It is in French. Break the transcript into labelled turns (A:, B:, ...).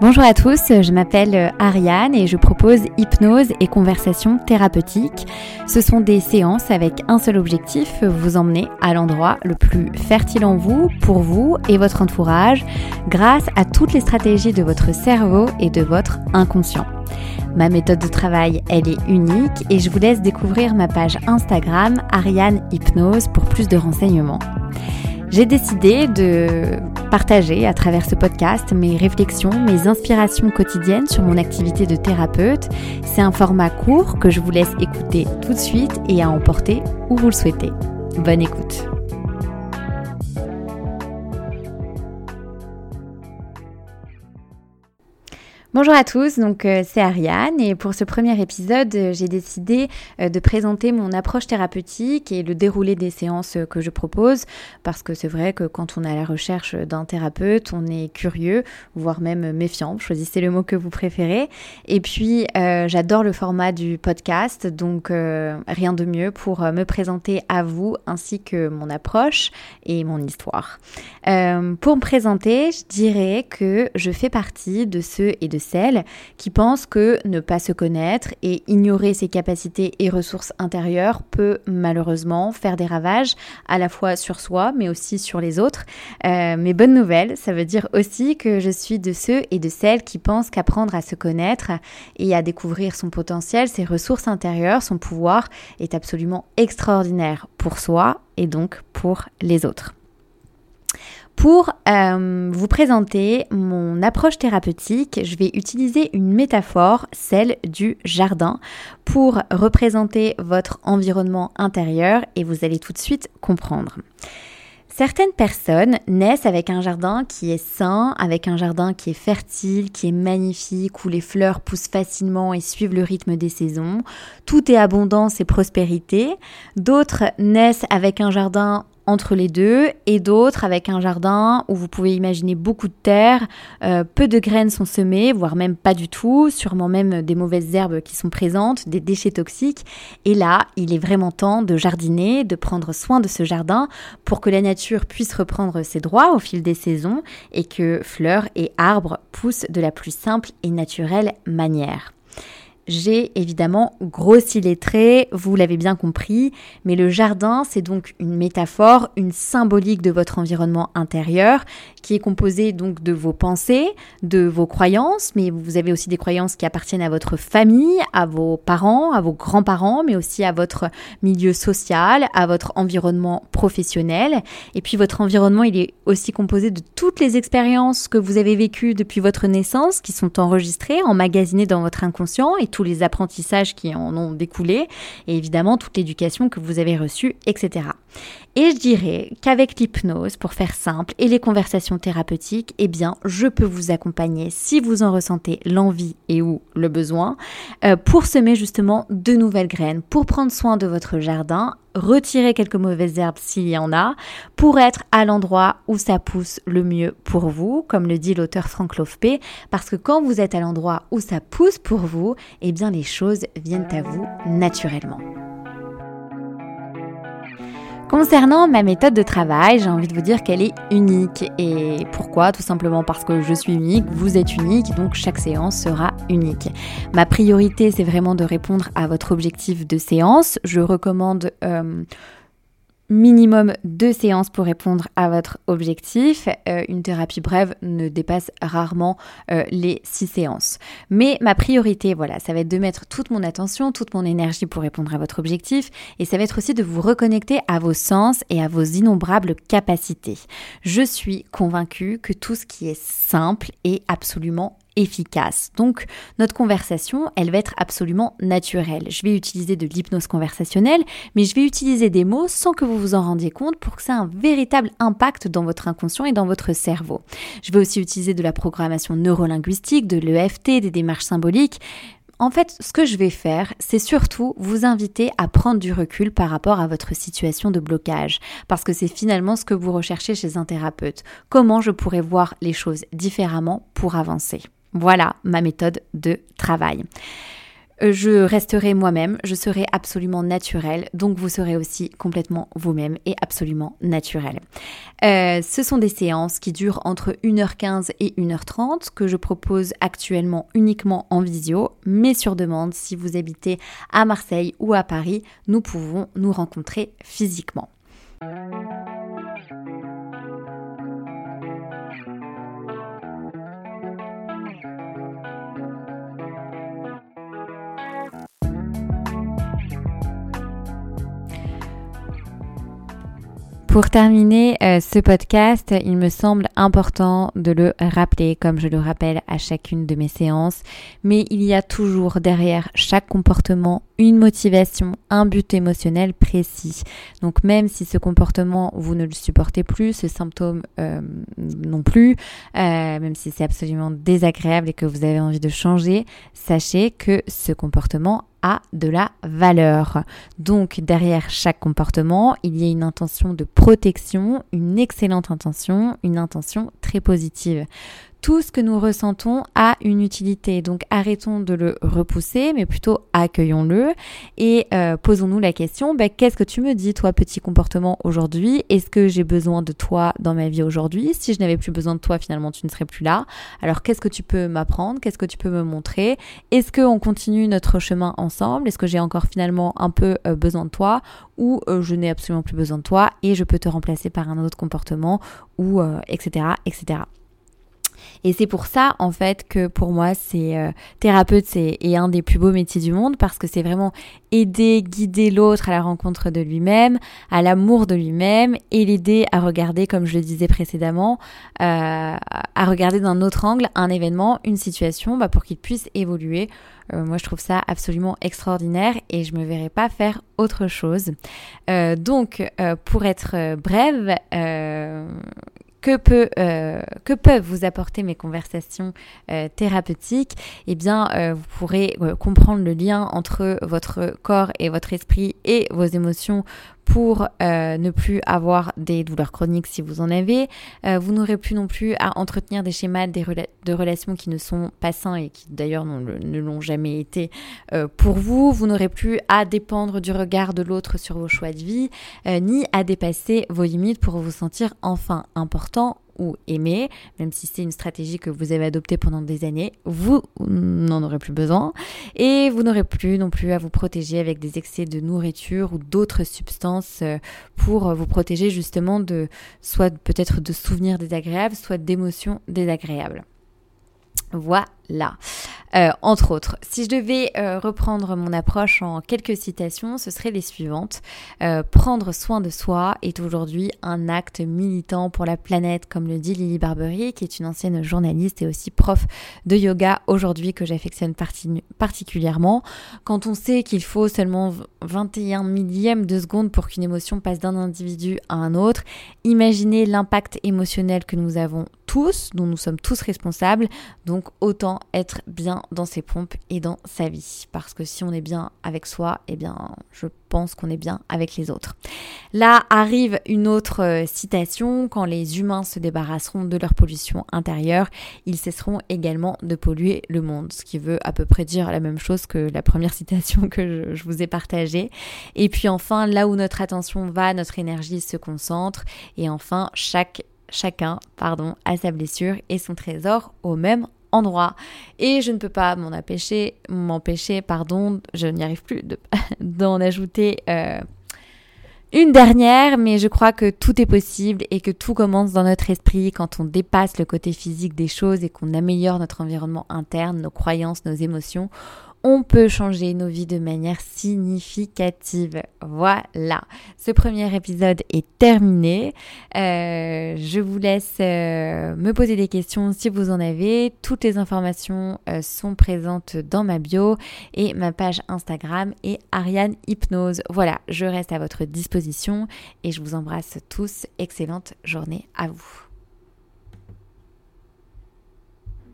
A: Bonjour à tous, je m'appelle Ariane et je propose hypnose et conversation thérapeutique. Ce sont des séances avec un seul objectif, vous emmener à l'endroit le plus fertile en vous, pour vous et votre entourage, grâce à toutes les stratégies de votre cerveau et de votre inconscient. Ma méthode de travail, elle est unique et je vous laisse découvrir ma page Instagram Ariane Hypnose pour plus de renseignements. J'ai décidé de partager à travers ce podcast mes réflexions, mes inspirations quotidiennes sur mon activité de thérapeute. C'est un format court que je vous laisse écouter tout de suite et à emporter où vous le souhaitez. Bonne écoute. Bonjour à tous, donc euh, c'est Ariane et pour ce premier épisode, euh, j'ai décidé euh, de présenter mon approche thérapeutique et le déroulé des séances que je propose parce que c'est vrai que quand on est à la recherche d'un thérapeute, on est curieux, voire même méfiant, choisissez le mot que vous préférez. Et puis j'adore le format du podcast, donc rien de mieux pour me présenter à vous ainsi que mon approche et mon histoire. pour me présenter, je dirais que je fais partie de ceux et de qui pensent que ne pas se connaître et ignorer ses capacités et ressources intérieures peut malheureusement faire des ravages à la fois sur soi mais aussi sur les autres. Euh, mais bonne nouvelle, ça veut dire aussi que je suis de ceux et de celles qui pensent qu'apprendre à se connaître et à découvrir son potentiel, ses ressources intérieures, son pouvoir est absolument extraordinaire pour soi et donc pour les autres pour euh, vous présenter mon approche thérapeutique, je vais utiliser une métaphore, celle du jardin, pour représenter votre environnement intérieur et vous allez tout de suite comprendre. Certaines personnes naissent avec un jardin qui est sain, avec un jardin qui est fertile, qui est magnifique, où les fleurs poussent facilement et suivent le rythme des saisons. Tout est abondance et prospérité. D'autres naissent avec un jardin entre les deux et d'autres avec un jardin où vous pouvez imaginer beaucoup de terre, euh, peu de graines sont semées, voire même pas du tout, sûrement même des mauvaises herbes qui sont présentes, des déchets toxiques. Et là, il est vraiment temps de jardiner, de prendre soin de ce jardin pour que la nature puisse reprendre ses droits au fil des saisons et que fleurs et arbres poussent de la plus simple et naturelle manière. J'ai évidemment grossi les traits, vous l'avez bien compris, mais le jardin, c'est donc une métaphore, une symbolique de votre environnement intérieur qui est composé donc de vos pensées, de vos croyances, mais vous avez aussi des croyances qui appartiennent à votre famille, à vos parents, à vos grands-parents, mais aussi à votre milieu social, à votre environnement professionnel. Et puis votre environnement, il est aussi composé de toutes les expériences que vous avez vécues depuis votre naissance, qui sont enregistrées, emmagasinées dans votre inconscient et tous les apprentissages qui en ont découlé, et évidemment toute l'éducation que vous avez reçue, etc. Et je dirais qu'avec l'hypnose, pour faire simple, et les conversations thérapeutiques, eh bien, je peux vous accompagner si vous en ressentez l'envie et ou le besoin, euh, pour semer justement de nouvelles graines, pour prendre soin de votre jardin, retirer quelques mauvaises herbes s'il y en a, pour être à l'endroit où ça pousse le mieux pour vous, comme le dit l'auteur Frank Lofpe, parce que quand vous êtes à l'endroit où ça pousse pour vous, eh bien les choses viennent à vous naturellement. Concernant ma méthode de travail, j'ai envie de vous dire qu'elle est unique. Et pourquoi? Tout simplement parce que je suis unique, vous êtes unique, donc chaque séance sera unique. Ma priorité, c'est vraiment de répondre à votre objectif de séance. Je recommande... Euh, minimum deux séances pour répondre à votre objectif. Euh, une thérapie brève ne dépasse rarement euh, les six séances. Mais ma priorité, voilà, ça va être de mettre toute mon attention, toute mon énergie pour répondre à votre objectif et ça va être aussi de vous reconnecter à vos sens et à vos innombrables capacités. Je suis convaincue que tout ce qui est simple est absolument efficace. Donc notre conversation, elle va être absolument naturelle. Je vais utiliser de l'hypnose conversationnelle, mais je vais utiliser des mots sans que vous vous en rendiez compte pour que ça ait un véritable impact dans votre inconscient et dans votre cerveau. Je vais aussi utiliser de la programmation neurolinguistique, de l'EFT, des démarches symboliques. En fait, ce que je vais faire, c'est surtout vous inviter à prendre du recul par rapport à votre situation de blocage, parce que c'est finalement ce que vous recherchez chez un thérapeute. Comment je pourrais voir les choses différemment pour avancer? Voilà ma méthode de travail. euh, je resterai moi-même, je serai absolument naturelle, donc vous serez aussi complètement vous-même et absolument naturel. Euh, ce sont des séances qui durent entre 1h15 et 1h30 que je propose actuellement uniquement en visio, mais sur demande si vous habitez à Marseille ou à Paris, nous pouvons nous rencontrer physiquement. Pour terminer euh, ce podcast, il me semble important de le rappeler, comme je le rappelle à chacune de mes séances, mais il y a toujours derrière chaque comportement une motivation, un but émotionnel précis. Donc même si ce comportement, vous ne le supportez plus, ce symptôme euh, non plus, euh, même si c'est absolument désagréable et que vous avez envie de changer, sachez que ce comportement de la valeur. Donc derrière chaque comportement, il y a une intention de protection, une excellente intention, une intention positive. Tout ce que nous ressentons a une utilité. Donc arrêtons de le repousser, mais plutôt accueillons-le. Et euh, posons-nous la question, ben, qu'est-ce que tu me dis, toi, petit comportement aujourd'hui? Est-ce que j'ai besoin de toi dans ma vie aujourd'hui? Si je n'avais plus besoin de toi, finalement, tu ne serais plus là. Alors qu'est-ce que tu peux m'apprendre? Qu'est-ce que tu peux me montrer? Est-ce qu'on continue notre chemin ensemble? Est-ce que j'ai encore finalement un peu euh, besoin de toi? Ou euh, je n'ai absolument plus besoin de toi et je peux te remplacer par un autre comportement ou etc. etc. Et c'est pour ça, en fait, que pour moi, c'est euh, thérapeute, c'est un des plus beaux métiers du monde parce que c'est vraiment aider, guider l'autre à la rencontre de lui-même, à l'amour de lui-même et l'aider à regarder, comme je le disais précédemment, euh, à regarder d'un autre angle un événement, une situation, bah, pour qu'il puisse évoluer. Euh, moi, je trouve ça absolument extraordinaire et je me verrais pas faire autre chose. donc, pour être brève, que, peut, euh, que peuvent vous apporter mes conversations euh, thérapeutiques Eh bien, euh, vous pourrez comprendre le lien entre votre corps et votre esprit et vos émotions pour euh, ne plus avoir des douleurs chroniques si vous en avez. Euh, vous n'aurez plus non plus à entretenir des schémas de relations qui ne sont pas sains et qui d'ailleurs ne l'ont jamais été euh, pour vous. Vous n'aurez plus à dépendre du regard de l'autre sur vos choix de vie, ni à dépasser vos limites pour vous sentir enfin important aimer, même si c'est une stratégie que vous avez adoptée pendant des années, vous n'en aurez plus besoin et vous n'aurez plus non plus à vous protéger avec des excès de nourriture ou d'autres substances euh, pour vous protéger justement de soit peut-être de souvenirs désagréables, soit d'émotions désagréables. Voilà. Euh, entre autres, si je devais euh, reprendre mon approche en quelques citations, ce seraient les suivantes. Euh, prendre soin de soi est aujourd'hui un acte militant pour la planète, comme le dit Lily Barbery, qui est une ancienne journaliste et aussi prof de yoga aujourd'hui que j'affectionne particulièrement. Quand on sait qu'il faut seulement 21 millièmes de seconde pour qu'une émotion passe d'un individu à un autre, imaginez l'impact émotionnel que nous avons tous, dont nous sommes tous responsables. Donc autant être bien dans ses pompes et dans sa vie. Parce que si on est bien avec soi, eh bien, je pense qu'on est bien avec les autres. Là arrive une autre euh, citation, quand les humains se débarrasseront de leur pollution intérieure, ils cesseront également de polluer le monde, ce qui veut à peu près dire la même chose que la première citation que je vous ai partagée. Et puis enfin, là où notre attention va, notre énergie se concentre, et enfin, chaque chacun, pardon, a sa blessure et son trésor au même endroit. Et je ne peux pas m'en empêcher, m'empêcher, pardon, je n'y arrive plus d'en ajouter euh, une dernière, mais je crois que tout est possible et que tout commence dans notre esprit quand on dépasse le côté physique des choses et qu'on améliore notre environnement interne, nos croyances, nos émotions on peut changer nos vies de manière significative. Voilà, ce premier épisode est terminé. Euh, je vous laisse euh, me poser des questions si vous en avez. Toutes les informations euh, sont présentes dans ma bio et ma page Instagram est Ariane Hypnose. Voilà, je reste à votre disposition et je vous embrasse tous. Excellente journée à vous.